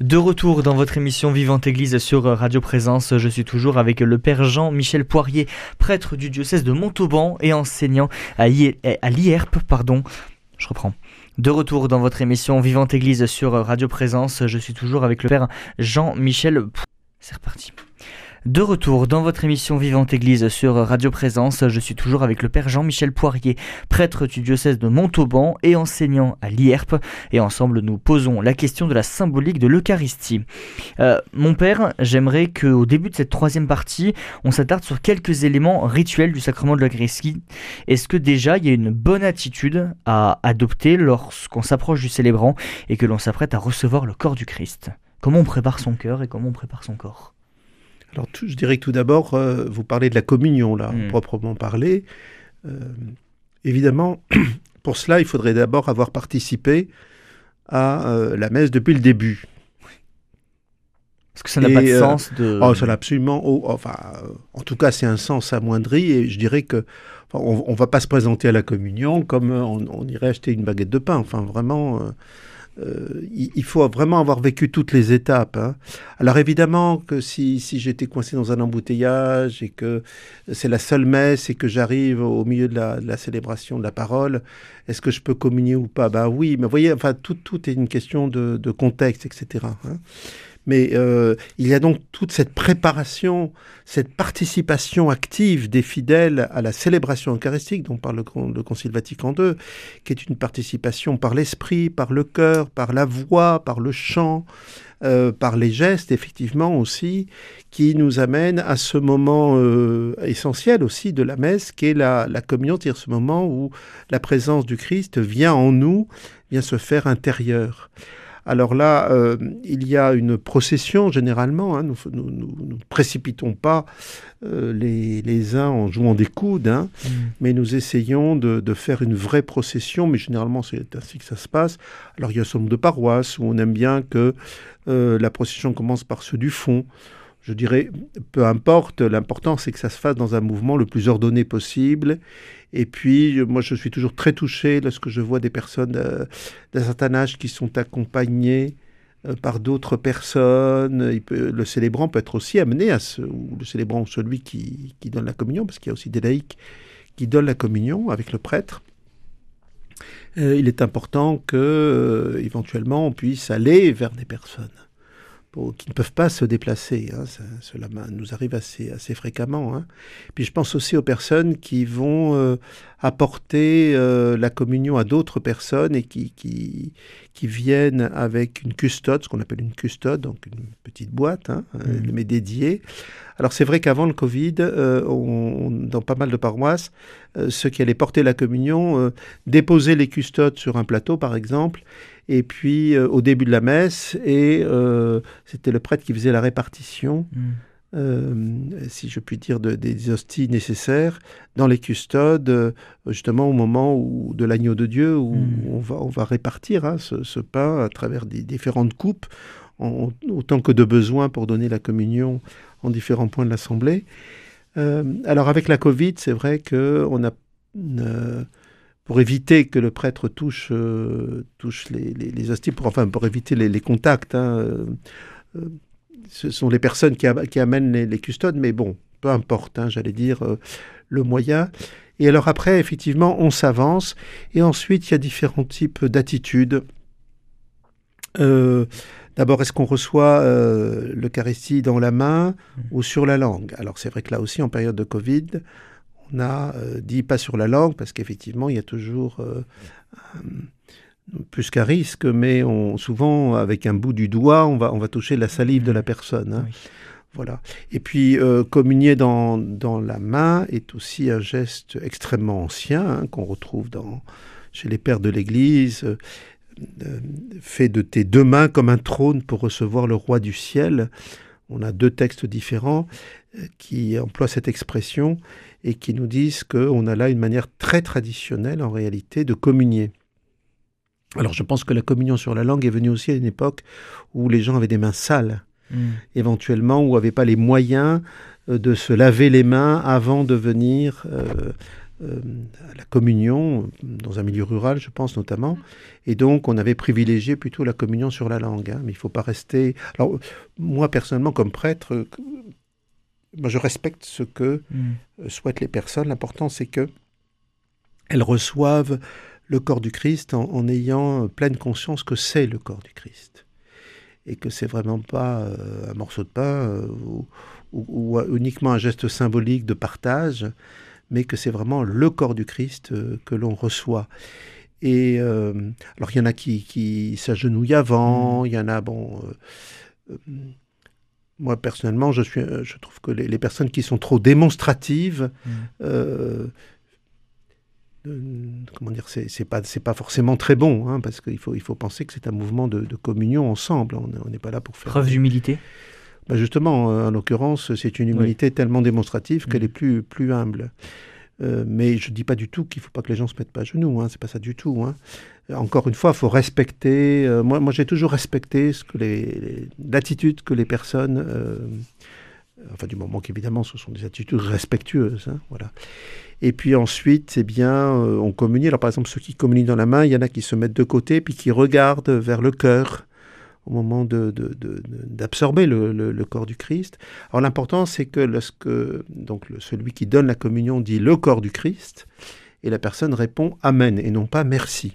De retour dans votre émission Vivante Église sur Radio Présence, je suis toujours avec le Père Jean-Michel Poirier, prêtre du diocèse de Montauban et enseignant à l'IERP, pardon. Je reprends. De retour dans votre émission Vivante Église sur Radio Présence, je suis toujours avec le Père Jean-Michel. C'est reparti. De retour dans votre émission Vivante Église sur Radio Présence, je suis toujours avec le Père Jean-Michel Poirier, prêtre du diocèse de Montauban et enseignant à l'IERP, et ensemble nous posons la question de la symbolique de l'Eucharistie. Euh, mon Père, j'aimerais qu'au début de cette troisième partie, on s'attarde sur quelques éléments rituels du sacrement de l'Eucharistie. Est-ce que déjà il y a une bonne attitude à adopter lorsqu'on s'approche du célébrant et que l'on s'apprête à recevoir le corps du Christ? Comment on prépare son cœur et comment on prépare son corps? Alors, tout- je dirais que tout d'abord, euh, vous parlez de la communion, là, Mm. proprement parlé. Euh, évidemment, pour cela, il faudrait d'abord avoir participé à euh, la messe depuis le début. Parce que ça n'a pas de sens de... Oh, ça n'a absolument. oh, enfin, en tout cas, c'est un sens amoindri et je dirais que enfin, on, on va pas se présenter à la communion comme on, on irait acheter une baguette de pain. Enfin, vraiment. Euh, il, faut vraiment avoir vécu toutes les étapes. hein. Alors évidemment que si, si j'étais coincé dans un embouteillage et que c'est la seule messe et que j'arrive au milieu de la, célébration de la parole, est-ce que je peux communier ou pas? Ben oui, mais vous voyez, enfin tout, tout est une question de, contexte, etc. Mais euh, il y a donc toute cette préparation, cette participation active des fidèles à la célébration eucharistique dont parle le, Con- le Concile Vatican II, qui est une participation par l'esprit, par le cœur, par la voix, par le chant, euh, par les gestes, effectivement aussi, qui nous amène à ce moment euh, essentiel aussi de la messe, qui est la, la communion, c'est-à-dire ce moment où la présence du Christ vient en nous, vient se faire intérieur. Alors là, euh, il y a une procession généralement. hein, nous ne précipitons pas euh, les, les uns en jouant des coudes, hein, Mm. mais nous essayons de, de faire une vraie procession. Mais généralement, c'est ainsi que ça se passe. Alors il y a un certain nombre de paroisses où on aime bien que euh, la procession commence par ceux du fond. Je dirais, peu importe, l'important c'est que ça se fasse dans un mouvement le plus ordonné possible. Et puis, moi, je suis toujours très touché lorsque je vois des personnes euh, d'un certain âge qui sont accompagnées euh, par d'autres personnes. Le célébrant peut être aussi amené à ce, ou le célébrant ou celui qui, donne la communion, parce qu'il y a aussi des laïcs qui donnent la communion avec le prêtre. Euh, il est important que, éventuellement, on puisse aller vers des personnes pour- qui ne peuvent pas se déplacer. hein. Ça- cela nous arrive assez, assez fréquemment. hein. Puis je pense aussi aux personnes qui vont euh, apporter euh, la communion à d'autres personnes et qui, qui, qui viennent avec une custode, ce qu'on appelle une custode, donc une petite boîte, hein, euh, Mhm. mais dédiée. Alors c'est vrai qu'avant le Covid, euh, on- dans pas mal de paroisses, euh, ceux qui allaient porter la communion euh, déposaient les custodes sur un plateau, par exemple, et puis euh, au début de la messe, et euh, c'était le prêtre qui faisait la répartition Mm. euh, si je puis dire, de- des hosties nécessaires dans les custodes, justement au moment où, de l'agneau de Dieu, où Mm. on, va, on va répartir hein, ce, ce pain à travers des différentes coupes, en- autant que de besoin pour donner la communion en différents points de l'Assemblée. Alors avec la Covid, c'est vrai qu'on a... pour éviter que le prêtre touche, euh, touche les, les- les pour, enfin pour éviter les, contacts, hein, euh, euh, ce sont les personnes qui, am- qui amènent les, custodes, mais bon, peu importe, hein, j'allais dire le moyen. Et alors après, effectivement, on s'avance, et ensuite, il y a différents types d'attitudes. D'abord, est-ce qu'on reçoit l'Eucharistie dans la main ou sur la langue? Alors c'est vrai que là aussi, en période de Covid, on a euh, dit pas sur la langue, parce qu'effectivement, il y a toujours... euh, plus qu'un risque, mais on, souvent avec un bout du doigt, on va, on va toucher la salive de la personne. hein. Oui. Voilà. Et puis euh, communier dans, dans la main est aussi un geste extrêmement ancien hein, qu'on retrouve dans, chez les pères de l'Église. euh, fais de tes deux mains comme un trône pour recevoir le roi du ciel. On a deux textes différents qui emploient cette expression et qui nous disent qu'on a là une manière très traditionnelle en réalité de communier. Alors je pense que la communion sur la langue est venue aussi à une époque où les gens avaient des mains sales, Mm. éventuellement, ou n'avaient pas les moyens euh, de se laver les mains avant de venir euh, euh, à la communion, dans un milieu rural, je pense notamment. Et donc, on avait privilégié plutôt la communion sur la langue. hein. Mais il ne faut pas rester... Alors, moi, personnellement, comme prêtre, moi, je respecte ce que euh, souhaitent les personnes. L'important, c'est que elles reçoivent le corps du Christ en, en ayant euh, pleine conscience que c'est le corps du Christ. Et que c'est vraiment pas euh, un morceau de pain euh, ou, ou- ou uniquement un geste symbolique de partage, mais que c'est vraiment le corps du Christ euh, que l'on reçoit. Et alors, il y en a qui, qui s'agenouillent avant, il y en a, bon. Moi, personnellement, je, suis, euh, je trouve que les, les personnes qui sont trop démonstratives, Mm. euh, euh, comment dire, c'est pas, c'est pas forcément très bon, hein, parce qu'il faut, il faut penser que c'est un mouvement de, de communion ensemble. On n'est pas là pour faire. Preuve d'humilité. Bah, justement, euh, en l'occurrence, c'est une humilité tellement démonstrative qu'elle Mhm. est plus, plus humble. Euh, mais je dis pas du tout qu'il faut pas que les gens se mettent pas à genoux. Hein, c'est pas ça du tout. hein. Encore une fois, il faut respecter. euh, moi, j'ai toujours respecté l'attitude que les personnes euh, Enfin, du moment qu'évidemment, ce sont des attitudes respectueuses. hein, voilà. Et puis ensuite, eh bien, euh, on communie. Alors, par exemple, ceux qui communient dans la main, il y en a qui se mettent de côté, puis qui regardent vers le cœur au moment d'absorber le, corps du Christ. Alors, l'important, c'est que lorsque donc, celui qui donne la communion dit le corps du Christ, et la personne répond Amen, et non pas merci.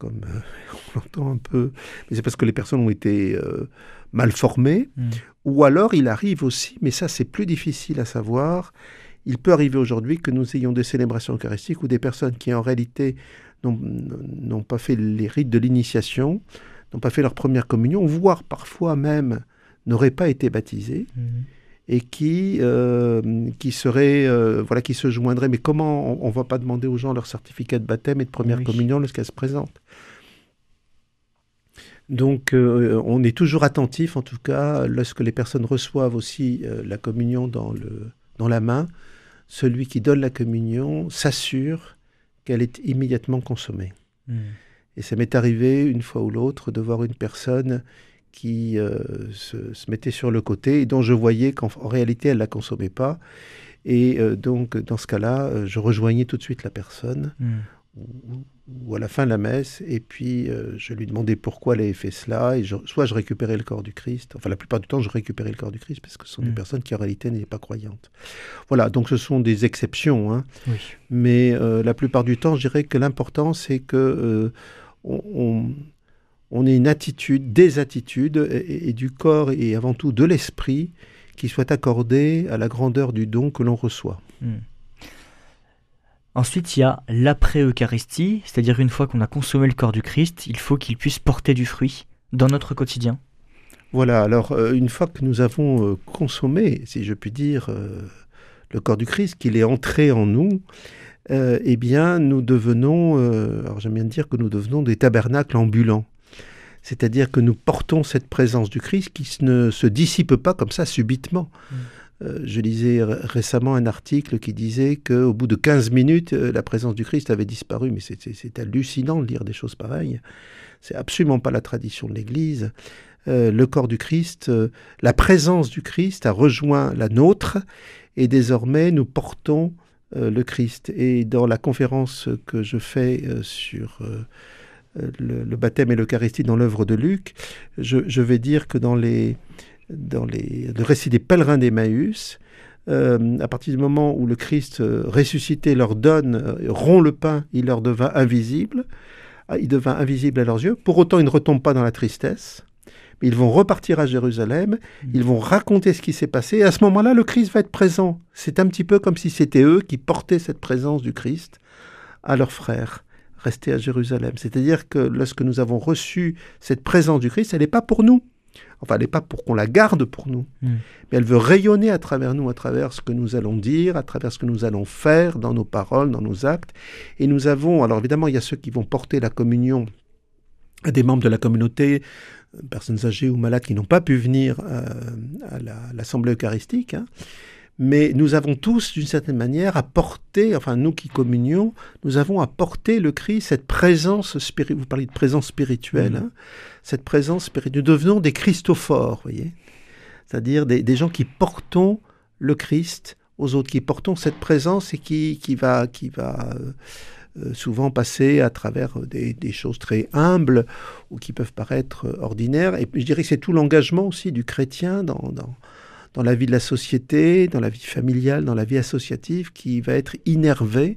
Comme euh, on l'entend un peu. Mais c'est parce que les personnes ont été euh, mal formées. Mm. Ou alors, il arrive aussi, mais ça, c'est plus difficile à savoir. Il peut arriver aujourd'hui que nous ayons des célébrations eucharistiques où des personnes qui, en réalité, n'ont pas fait les rites de l'initiation, n'ont pas fait leur première communion, voire parfois même n'auraient pas été baptisées Mhm. Et qui, euh, qui seraient, euh, voilà, qui se joindraient. Mais comment on ne va pas demander aux gens leur certificat de baptême et de première Oui. communion lorsqu'elles se présentent Donc, euh, on est toujours attentif, en tout cas, lorsque les personnes reçoivent aussi la communion dans, le, dans la main, celui qui donne la communion s'assure qu'elle est immédiatement consommée. Mhm. Et ça m'est arrivé une fois ou l'autre de voir une personne qui euh, se, se mettait sur le côté et dont je voyais qu'en en réalité elle ne la consommait pas. Et euh, donc dans ce cas-là, euh, je rejoignais tout de suite la personne Mhm. ou, ou à la fin de la messe et puis euh, je lui demandais pourquoi elle avait fait cela. Et je- soit je récupérais le corps du Christ, enfin la plupart du temps je récupérais le corps du Christ parce que ce sont des Mm. personnes qui en réalité n'étaient pas croyantes. Voilà, donc ce sont des exceptions. hein. Oui. Mais la plupart du temps, je dirais que l'important, c'est que on, on- on ait une attitude, des attitudes, et, et du corps et avant tout de l'esprit, qui soient accordées à la grandeur du don que l'on reçoit. Mhm. Ensuite, il y a l'après-Eucharistie, c'est-à-dire une fois qu'on a consommé le corps du Christ, il faut qu'il puisse porter du fruit dans notre quotidien. Voilà, alors euh, une fois que nous avons euh, consommé, si je puis dire, euh, le corps du Christ, qu'il est entré en nous, eh bien nous devenons, alors j'aime bien dire que nous devenons des tabernacles ambulants. C'est-à-dire que nous portons cette présence du Christ qui ne se dissipe pas comme ça subitement. Mm. Euh, je lisais récemment un article qui disait qu'au bout de 15 minutes, euh, la présence du Christ avait disparu. Mais c'est- hallucinant de lire des choses pareilles. C'est absolument pas la tradition de l'Église. Euh, le corps du Christ, la présence du Christ a rejoint la nôtre et désormais nous portons le Christ. Et dans la conférence que je fais sur le, le baptême et l'Eucharistie dans l'œuvre de Luc, je, je vais dire que dans, les, dans les, le récit des pèlerins d'Emmaüs, euh, à partir du moment où le Christ euh, ressuscité leur donne, euh, rompt le pain, il leur devint invisible. Ah, Il devint invisible à leurs yeux. Pour autant, ils ne retombent pas dans la tristesse. Mais ils vont repartir à Jérusalem, ils vont raconter ce qui s'est passé, et à ce moment-là, le Christ va être présent. C'est un petit peu comme si c'était eux qui portaient cette présence du Christ à leurs frères restés à Jérusalem. C'est-à-dire que lorsque nous avons reçu cette présence du Christ, elle n'est pas pour nous. Enfin, elle n'est pas pour qu'on la garde pour nous, Mm. mais elle veut rayonner à travers nous, à travers ce que nous allons dire, à travers ce que nous allons faire dans nos paroles, dans nos actes. Et nous avons, alors évidemment, il y a ceux qui vont porter la communion à des membres de la communauté, euh, personnes âgées ou malades qui n'ont pas pu venir euh, à la- l'assemblée eucharistique. hein. Mais nous avons tous, d'une certaine manière, apporté, enfin nous qui communions, nous avons apporté le Christ, cette présence spirituelle, vous parlez de présence spirituelle, Mhm. hein, cette présence spirituelle. Nous devenons des Christophores, voyez C'est-à-dire des, des gens qui portons le Christ aux autres, qui portons cette présence et qui, qui va, qui va euh, euh, souvent passer à travers des, des choses très humbles ou qui peuvent paraître euh, ordinaires. Et je dirais que c'est tout l'engagement aussi du chrétien dans, dans, dans la vie de la société, dans la vie familiale, dans la vie associative, qui va être innervé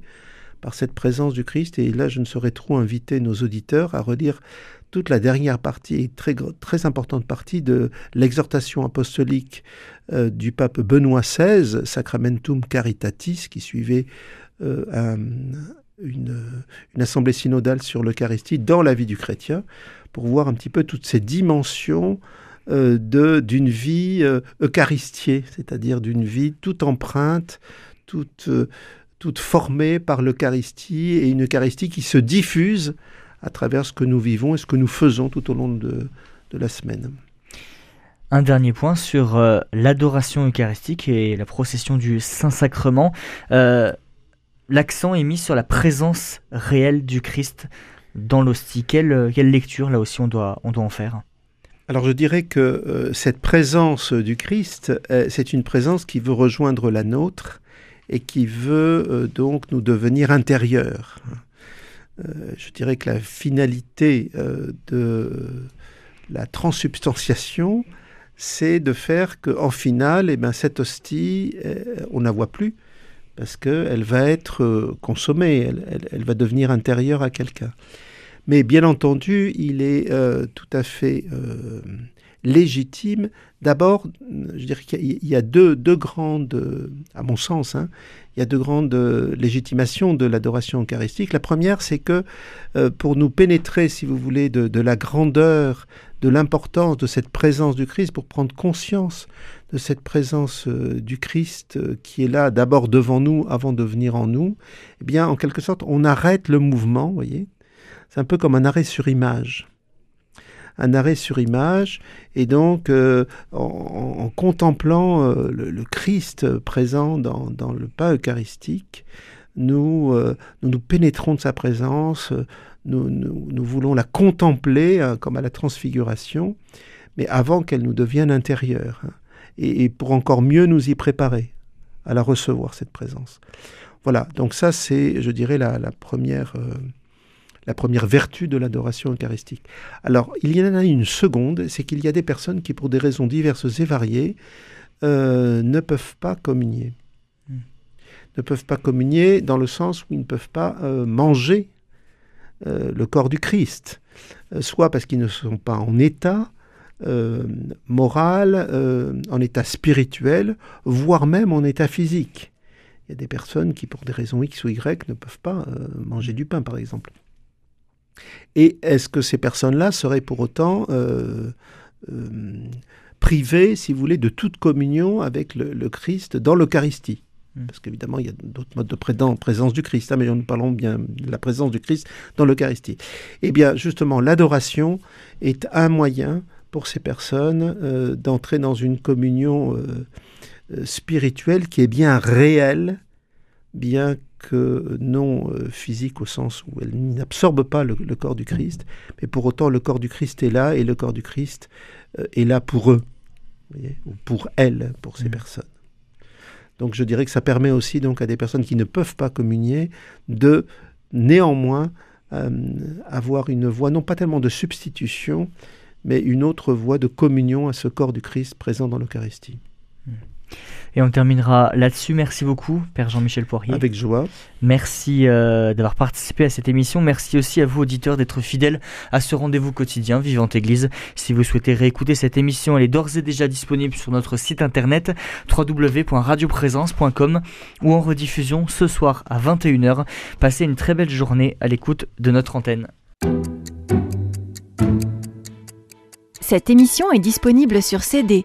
par cette présence du Christ. Et là, je ne saurais trop inviter nos auditeurs à relire toute la dernière partie, très, très importante partie de l'exhortation apostolique euh, du pape Benoît XVI, Sacramentum Caritatis, qui suivait euh, un- une, assemblée synodale sur l'Eucharistie dans la vie du chrétien, pour voir un petit peu toutes ces dimensions de- d'une vie euh, eucharistiée, c'est-à-dire d'une vie toute empreinte, toute, euh, toute formée par l'Eucharistie, et une Eucharistie qui se diffuse à travers ce que nous vivons et ce que nous faisons tout au long de, de la semaine. Un dernier point sur euh, l'adoration eucharistique et la procession du Saint-Sacrement. Euh, L'accent est mis sur la présence réelle du Christ dans l'hostie. Quelle, euh, quelle lecture, là aussi, on doit, on doit en faire? Alors je dirais que euh, cette présence du Christ, euh, c'est une présence qui veut rejoindre la nôtre et qui veut euh, donc nous devenir intérieurs. Je dirais que la finalité de la transubstantiation, c'est de faire qu'en finale, eh ben, cette hostie, on ne la voit plus, parce qu'elle va être consommée, elle va devenir intérieure à quelqu'un. Mais bien entendu, il est euh, tout à fait euh, légitime. D'abord, je dirais qu'il y a- deux, grandes, à mon sens, hein, il y a deux grandes euh, légitimations de l'adoration eucharistique. La première, c'est que pour nous pénétrer, si vous voulez, de, la grandeur, de l'importance de cette présence du Christ, pour prendre conscience de cette présence du Christ qui est là d'abord devant nous avant de venir en nous, eh bien, en quelque sorte, on arrête le mouvement, voyez. C'est un peu comme un arrêt sur image. Un arrêt sur image, et donc euh, en, contemplant euh, le, Christ présent dans, le pain eucharistique, nous, euh, nous nous pénétrons de sa présence, nous, voulons la contempler comme à la transfiguration, mais avant qu'elle nous devienne intérieure, hein, et, pour encore mieux nous y préparer à la recevoir, cette présence. Voilà, donc ça c'est, je dirais, la première... la première vertu de l'adoration eucharistique. Alors, il y en a une seconde, c'est qu'il y a des personnes qui, pour des raisons diverses et variées, euh, ne peuvent pas communier. Mm. Ne peuvent pas communier dans le sens où ils ne peuvent pas euh, manger euh, le corps du Christ, soit parce qu'ils ne sont pas en état moral, en état spirituel, voire même en état physique. Il y a des personnes qui, pour des raisons X ou Y, ne peuvent pas manger du pain, par exemple. Et est-ce que ces personnes-là seraient pour autant euh, euh, privées, si vous voulez, de toute communion avec le, le Christ dans l'Eucharistie? Mm. Parce qu'évidemment, il y a d'autres modes de présence du Christ, hein, mais nous parlons bien de la présence du Christ dans l'Eucharistie. Eh bien, justement, l'adoration est un moyen pour ces personnes euh, d'entrer dans une communion euh, spirituelle qui est bien réelle, bien que non euh, physique au sens où elle n'absorbe pas le, le corps du Christ, mais pour autant le corps du Christ est là et le corps du Christ euh, est là pour eux, voyez, ou pour elles, pour ces Mhm. personnes. Donc je dirais que ça permet aussi donc à des personnes qui ne peuvent pas communier de néanmoins euh, avoir une voie non pas tellement de substitution, mais une autre voie de communion à ce corps du Christ présent dans l'Eucharistie. Et on terminera là-dessus. Merci beaucoup, Père Jean-Michel Poirier. Avec joie. Merci euh, d'avoir participé à cette émission. Merci aussi à vous, auditeurs, d'être fidèles à ce rendez-vous quotidien Vivante Église. Si vous souhaitez réécouter cette émission, elle est d'ores et déjà disponible sur notre site internet www.radioprésence.com ou en rediffusion ce soir à 21h. Passez une très belle journée à l'écoute de notre antenne. Cette émission est disponible sur CD.